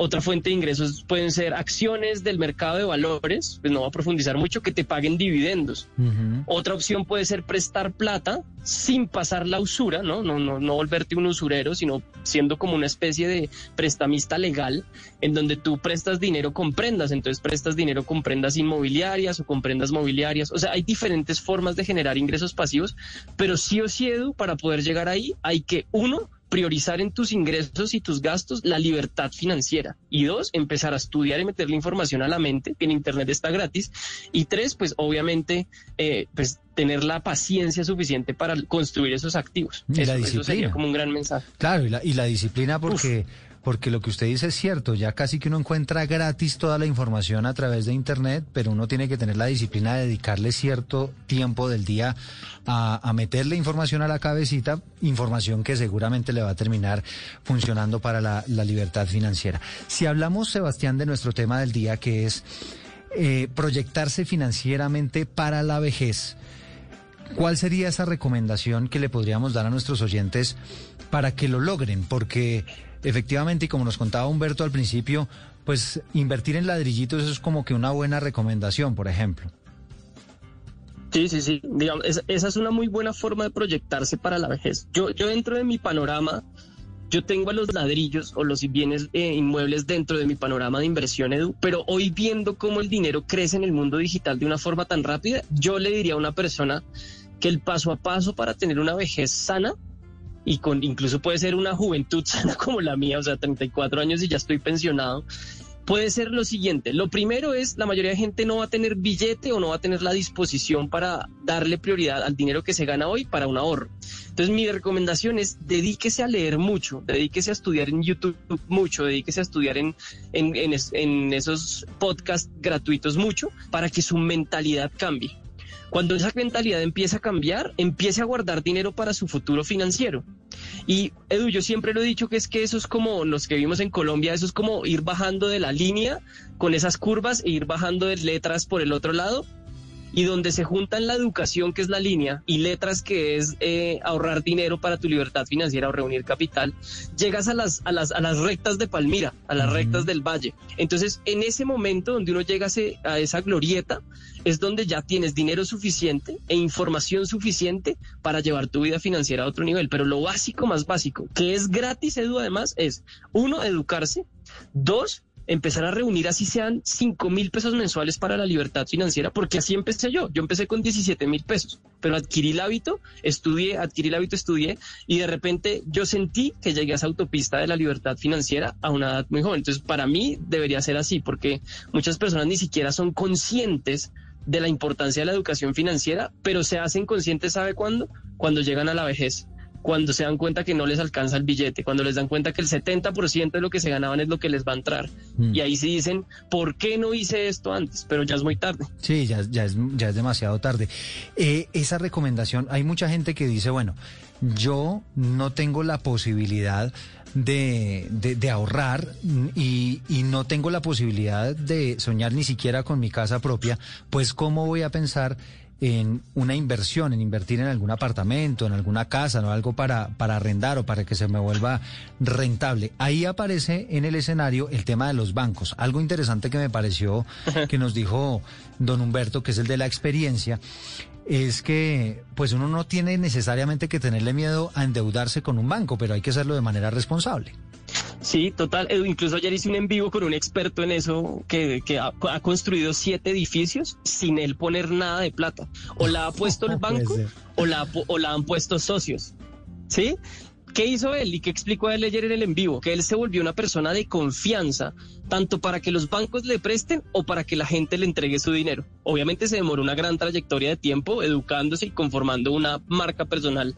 Otra fuente de ingresos pueden ser acciones del mercado de valores, pues no voy a profundizar mucho, que te paguen dividendos. Ujú. Otra opción puede ser prestar plata sin pasar la usura, ¿no? No, no, no volverte un usurero, sino siendo como una especie de prestamista legal, en donde tú prestas dinero con prendas, entonces prestas dinero con prendas inmobiliarias o con prendas mobiliarias. O sea, hay diferentes formas de generar ingresos pasivos, pero sí o sí, Edu, para poder llegar ahí, hay que, uno, priorizar en tus ingresos y tus gastos la libertad financiera. Y dos, empezar a estudiar y meterle información a la mente, que en Internet está gratis. Y tres, pues obviamente, eh, pues tener la paciencia suficiente para construir esos activos. Eso, eso sería como un gran mensaje. Claro, y la, y la disciplina porque, porque lo que usted dice es cierto, ya casi que uno encuentra gratis toda la información a través de Internet, pero uno tiene que tener la disciplina de dedicarle cierto tiempo del día a, a meterle información a la cabecita, información que seguramente le va a terminar funcionando para la, la libertad financiera. Si hablamos, Sebastián, de nuestro tema del día, que es eh, proyectarse financieramente para la vejez, ¿Cuál sería esa recomendación que le podríamos dar a nuestros oyentes para que lo logren? Porque efectivamente, y como nos contaba Humberto al principio, pues invertir en ladrillitos es como que una buena recomendación, por ejemplo. Sí, sí, sí. Digamos, esa, esa es una muy buena forma de proyectarse para la vejez. Yo, yo dentro de mi panorama, yo tengo a los ladrillos o los bienes eh, inmuebles dentro de mi panorama de inversión, Edu, pero hoy viendo cómo el dinero crece en el mundo digital de una forma tan rápida, yo le diría a una persona que el paso a paso para tener una vejez sana y con incluso puede ser una juventud sana como la mía, o sea, 34 años y ya estoy pensionado, puede ser lo siguiente. Lo primero es, la mayoría de gente no va a tener billete o no va a tener la disposición para darle prioridad al dinero que se gana hoy para un ahorro. Entonces mi recomendación es dedíquese a leer mucho, dedíquese a estudiar en YouTube mucho, dedíquese a estudiar en, en, en en esos podcasts gratuitos mucho para que su mentalidad cambie. Cuando esa mentalidad empieza a cambiar, empiece a guardar dinero para su futuro financiero. Y Edu, yo siempre lo he dicho que es que eso es como los que vivimos en Colombia, eso es como ir bajando de la línea con esas curvas e ir bajando de letras por el otro lado. Y donde se juntan la educación, que es la línea, y letras, que es eh, ahorrar dinero para tu libertad financiera o reunir capital, llegas a las, a las, a las rectas de Palmira, a las rectas del valle. Entonces, en ese momento donde uno llega a esa glorieta, es donde ya tienes dinero suficiente e información suficiente para llevar tu vida financiera a otro nivel. Pero lo básico más básico, que es gratis, Edu, además, es uno, educarse, dos, empezar a reunir así sean 5 mil pesos mensuales para la libertad financiera, porque así empecé yo. Yo empecé con 17 mil pesos, pero adquirí el hábito, estudié, adquirí el hábito, estudié, y de repente yo sentí que llegué a esa autopista de la libertad financiera a una edad muy joven. Entonces, para mí debería ser así, porque muchas personas ni siquiera son conscientes de la importancia de la educación financiera, pero se hacen conscientes, ¿sabe cuándo? Cuando llegan a la vejez cuando se dan cuenta que no les alcanza el billete, cuando les dan cuenta que el 70% de lo que se ganaban es lo que les va a entrar. Mm. Y ahí sí dicen, ¿por qué no hice esto antes? Pero ya es muy tarde. Sí, ya, ya, es, ya es demasiado tarde. Eh, esa recomendación, hay mucha gente que dice, bueno, yo no tengo la posibilidad de, de- de ahorrar mm, y, y no tengo la posibilidad de soñar ni siquiera con mi casa propia, pues ¿cómo voy a pensar en una inversión, en invertir en algún apartamento, en alguna casa, no algo para, para arrendar o para que se me vuelva rentable. Ahí aparece en el escenario el tema de los bancos. Algo interesante que me pareció que nos dijo don Humberto, que es el de la experiencia, es que pues uno no tiene necesariamente que tenerle miedo a endeudarse con un banco, pero hay que hacerlo de manera responsable. Sí, total. Incluso ayer hice un en vivo con un experto en eso que, ha, construido siete edificios sin él poner nada de plata. O la ha puesto el banco o la, o la han puesto socios. ¿Sí? ¿Qué hizo él y qué explicó él ayer en el en vivo? Que él se volvió una persona de confianza, tanto para que los bancos le presten o para que la gente le entregue su dinero. Obviamente se demoró una gran trayectoria de tiempo educándose y conformando una marca personal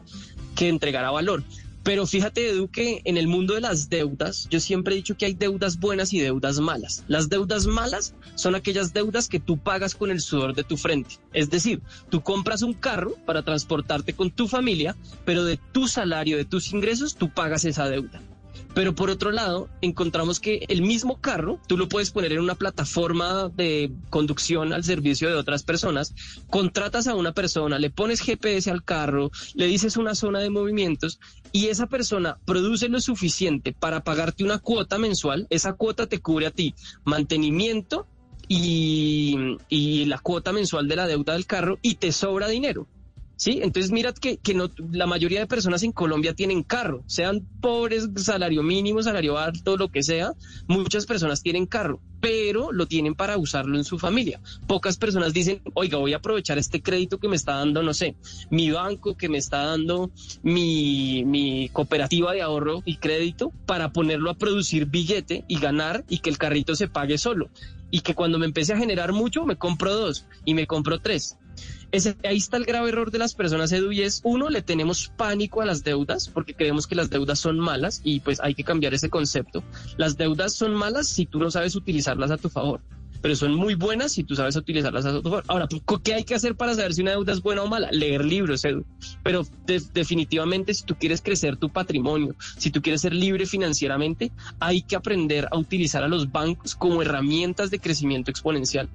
que entregara valor. Pero fíjate, Edu, que en el mundo de las deudas, yo siempre he dicho que hay deudas buenas y deudas malas. Las deudas malas son aquellas deudas que tú pagas con el sudor de tu frente. Es decir, tú compras un carro para transportarte con tu familia, pero de tu salario, de tus ingresos, tú pagas esa deuda. Pero por otro lado, encontramos que el mismo carro, tú lo puedes poner en una plataforma de conducción al servicio de otras personas, contratas a una persona, le pones GPS al carro, le dices una zona de movimientos y esa persona produce lo suficiente para pagarte una cuota mensual, esa cuota te cubre a ti mantenimiento y, y la cuota mensual de la deuda del carro y te sobra dinero. ¿Sí? Entonces mira que, que no, la mayoría de personas en Colombia tienen carro, sean pobres, salario mínimo, salario alto, lo que sea, muchas personas tienen carro, pero lo tienen para usarlo en su familia. Pocas personas dicen, oiga, voy a aprovechar este crédito que me está dando, no sé, mi banco, que me está dando mi, mi cooperativa de ahorro y crédito para ponerlo a producir billete y ganar y que el carrito se pague solo. Y que cuando me empiece a generar mucho, me compro dos y me compro tres ese, ahí está el grave error de las personas, Edu, y es, uno, le tenemos pánico a las deudas porque creemos que las deudas son malas y pues hay que cambiar ese concepto. Las deudas son malas si tú no sabes utilizarlas a tu favor, pero son muy buenas si tú sabes utilizarlas a tu favor. Ahora, ¿qué hay que hacer para saber si una deuda es buena o mala? Leer libros, Edu. Pero definitivamente si tú quieres crecer tu patrimonio, si tú quieres ser libre financieramente, hay que aprender a utilizar a los bancos como herramientas de crecimiento exponencial.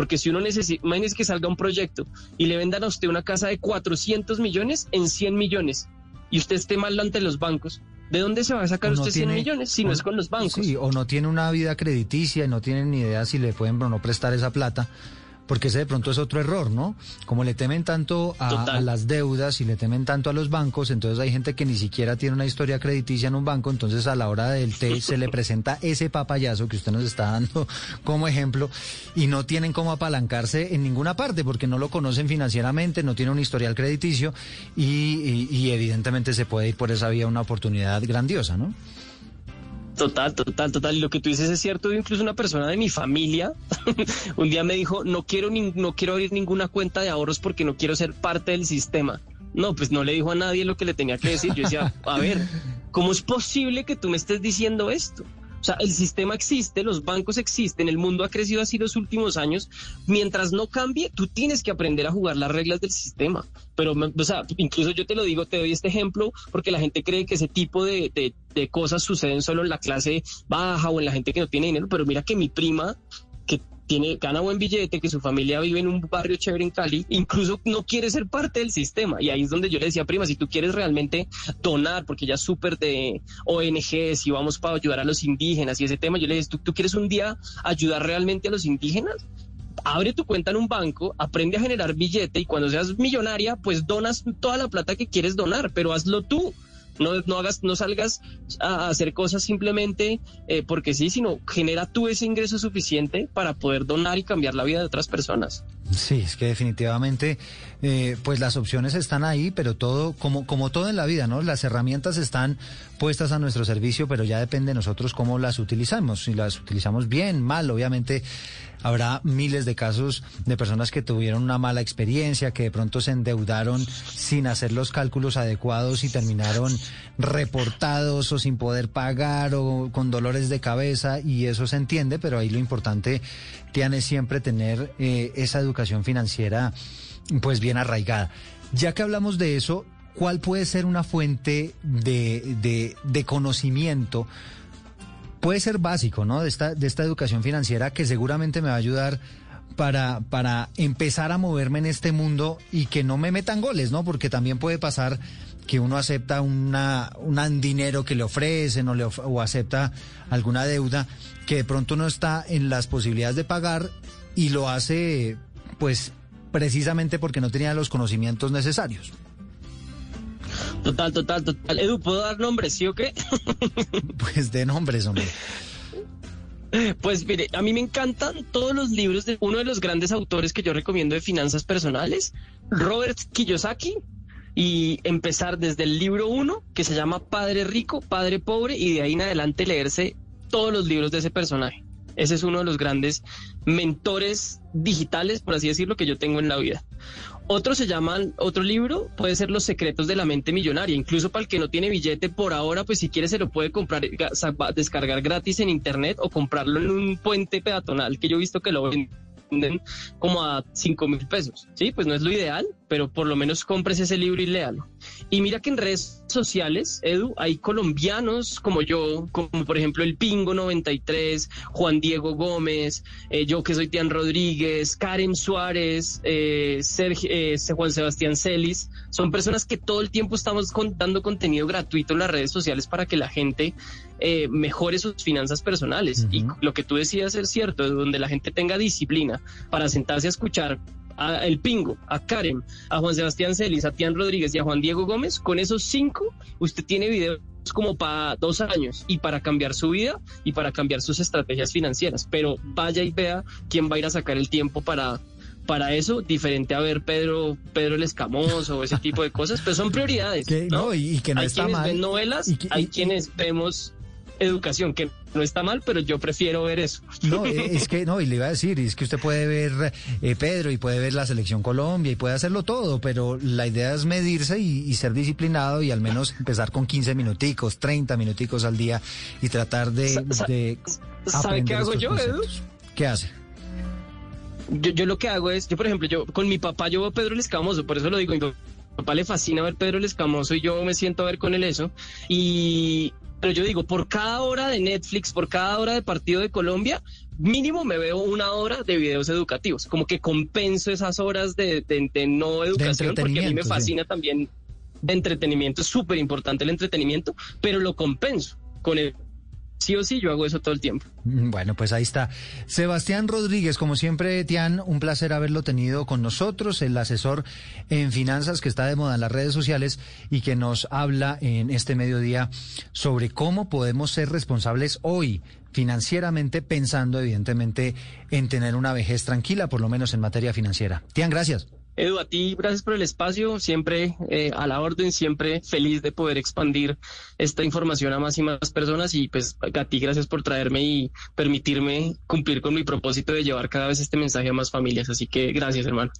Porque si uno necesita, imagínese que salga un proyecto y le vendan a usted una casa de 400 millones en 100 millones y usted esté mal ante los bancos, ¿de dónde se va a sacar usted 100 millones si no es con los bancos? Sí, o no tiene una vida crediticia y no tiene ni idea si le pueden o no prestar esa plata porque ese de pronto es otro error, ¿no? Como le temen tanto a, las deudas y le temen tanto a los bancos, entonces hay gente que ni siquiera tiene una historia crediticia en un banco, entonces a la hora del té se le presenta ese papayazo que usted nos está dando como ejemplo y no tienen cómo apalancarse en ninguna parte porque no lo conocen financieramente, no tienen un historial crediticio y, y evidentemente se puede ir por esa vía una oportunidad grandiosa, ¿no? Total, total, total. Y lo que tú dices es cierto. Incluso una persona de mi familia un día me dijo, no quiero, ni, no quiero abrir ninguna cuenta de ahorros porque no quiero ser parte del sistema. No, pues no le dijo a nadie lo que le tenía que decir. Yo decía, a ver, ¿cómo es posible que tú me estés diciendo esto? O sea, el sistema existe, los bancos existen, el mundo ha crecido así los últimos años. Mientras no cambie, tú tienes que aprender a jugar las reglas del sistema. Pero, o sea, incluso yo te lo digo, te doy este ejemplo porque la gente cree que ese tipo de, de, de cosas suceden solo en la clase baja o en la gente que no tiene dinero. Pero mira que mi prima tiene, gana buen billete, que su familia vive en un barrio chévere en Cali, incluso no quiere ser parte del sistema. Y ahí es donde yo le decía, prima, si tú quieres realmente donar, porque ya es súper de ONGs y vamos para ayudar a los indígenas y ese tema, yo le decía, ¿tú, ¿tú quieres un día ayudar realmente a los indígenas? abre tu cuenta en un banco, aprende a generar billete y cuando seas millonaria, pues donas toda la plata que quieres donar, pero hazlo tú. No, no, hagas, no salgas a hacer cosas simplemente eh, porque sí, sino genera tú ese ingreso suficiente para poder donar y cambiar la vida de otras personas. Sí, es que definitivamente, eh, pues las opciones están ahí, pero todo, como, como todo en la vida, ¿no? Las herramientas están puestas a nuestro servicio, pero ya depende de nosotros cómo las utilizamos. Si las utilizamos bien, mal, obviamente habrá miles de casos de personas que tuvieron una mala experiencia, que de pronto se endeudaron sin hacer los cálculos adecuados y terminaron reportados o sin poder pagar o con dolores de cabeza y eso se entiende, pero ahí lo importante, Tiane, es siempre tener eh, esa educación financiera pues bien arraigada. Ya que hablamos de eso, ¿cuál puede ser una fuente de, de, conocimiento? puede ser básico, ¿no? De esta, de esta educación financiera que seguramente me va a ayudar para, para empezar a moverme en este mundo y que no me metan goles, ¿no? Porque también puede pasar que uno acepta una, un dinero que le ofrecen o, o acepta alguna deuda que de pronto no está en las posibilidades de pagar y lo hace pues precisamente porque no tenía los conocimientos necesarios. Total, total, total. Edu, ¿puedo dar nombres, sí o qué? pues de nombres, hombre. Pues mire, a mí me encantan todos los libros de uno de los grandes autores que yo recomiendo de finanzas personales, Robert Kiyosaki, y empezar desde el libro uno, que se llama Padre Rico, Padre Pobre, y de ahí en adelante leerse todos los libros de ese personaje. Ese es uno de los grandes mentores digitales, por así decirlo, que yo tengo en la vida. Otro se llama, otro libro puede ser Los secretos de la mente millonaria. Incluso para el que no tiene billete por ahora, pues si quiere se lo puede comprar, descargar gratis en internet o comprarlo en un puente peatonal que yo he visto que lo como a 5 mil pesos. Sí, pues no es lo ideal, pero por lo menos compres ese libro y léalo. Y mira que en redes sociales, Edu, hay colombianos como yo, como por ejemplo el Pingo 93, Juan Diego Gómez, eh, yo que soy Tian Rodríguez, Karen Suárez, eh, eh, Juan Sebastián Celis. Son personas que todo el tiempo estamos dando contenido gratuito en las redes sociales para que la gente mejore sus finanzas personales. Y lo que tú decías es cierto, donde la gente tenga disciplina para sentarse a escuchar a El Pingo, a Karen, a Juan Sebastián Celis, a Tian Rodríguez y a Juan Diego Gómez, con esos cinco usted tiene videos como para dos años y para cambiar su vida y para cambiar sus estrategias financieras. Pero vaya y vea quién va a ir a sacar el tiempo para, para eso, diferente a ver Pedro, Pedro el Escamoso o ese tipo de cosas, pero son prioridades. ¿no? y, que no hay está quienes mal. ven novelas, hay quienes vemos educación, que no está mal, pero yo prefiero ver eso. No, eh, es que no, y le iba a decir, es que usted puede ver eh, Pedro y puede ver la selección Colombia y puede hacerlo todo, pero la idea es medirse y, ser disciplinado y al menos empezar con 15 minuticos, 30 minuticos al día y tratar de... de ¿Sabe qué hago yo, Edu? ¿Qué hace? Yo, yo lo que hago es, yo por ejemplo, yo con mi papá yo veo Pedro el Escamoso, por eso lo digo, mi papá le fascina ver Pedro el Escamoso y yo me siento a ver con él eso. Y pero yo digo, por cada hora de Netflix, por cada hora de partido de Colombia, mínimo me veo una hora de videos educativos, como que compenso esas horas de, no educación, porque a mí me fascina también de entretenimiento, es súper importante el entretenimiento, pero lo compenso con el sí o sí, yo hago eso todo el tiempo. Mm, bueno, pues ahí está. Sebastián Rodríguez, como siempre, Tian, un placer haberlo tenido con nosotros, el asesor en finanzas que está de moda en las redes sociales y que nos habla en este mediodía sobre cómo podemos ser responsables hoy financieramente, pensando evidentemente en tener una vejez tranquila, por lo menos en materia financiera. Tian, gracias. Edu, a ti gracias por el espacio, siempre eh, a la orden, siempre feliz de poder expandir esta información a más y más personas y pues a ti gracias por traerme y permitirme cumplir con mi propósito de llevar cada vez este mensaje a más familias. Así que gracias, hermano.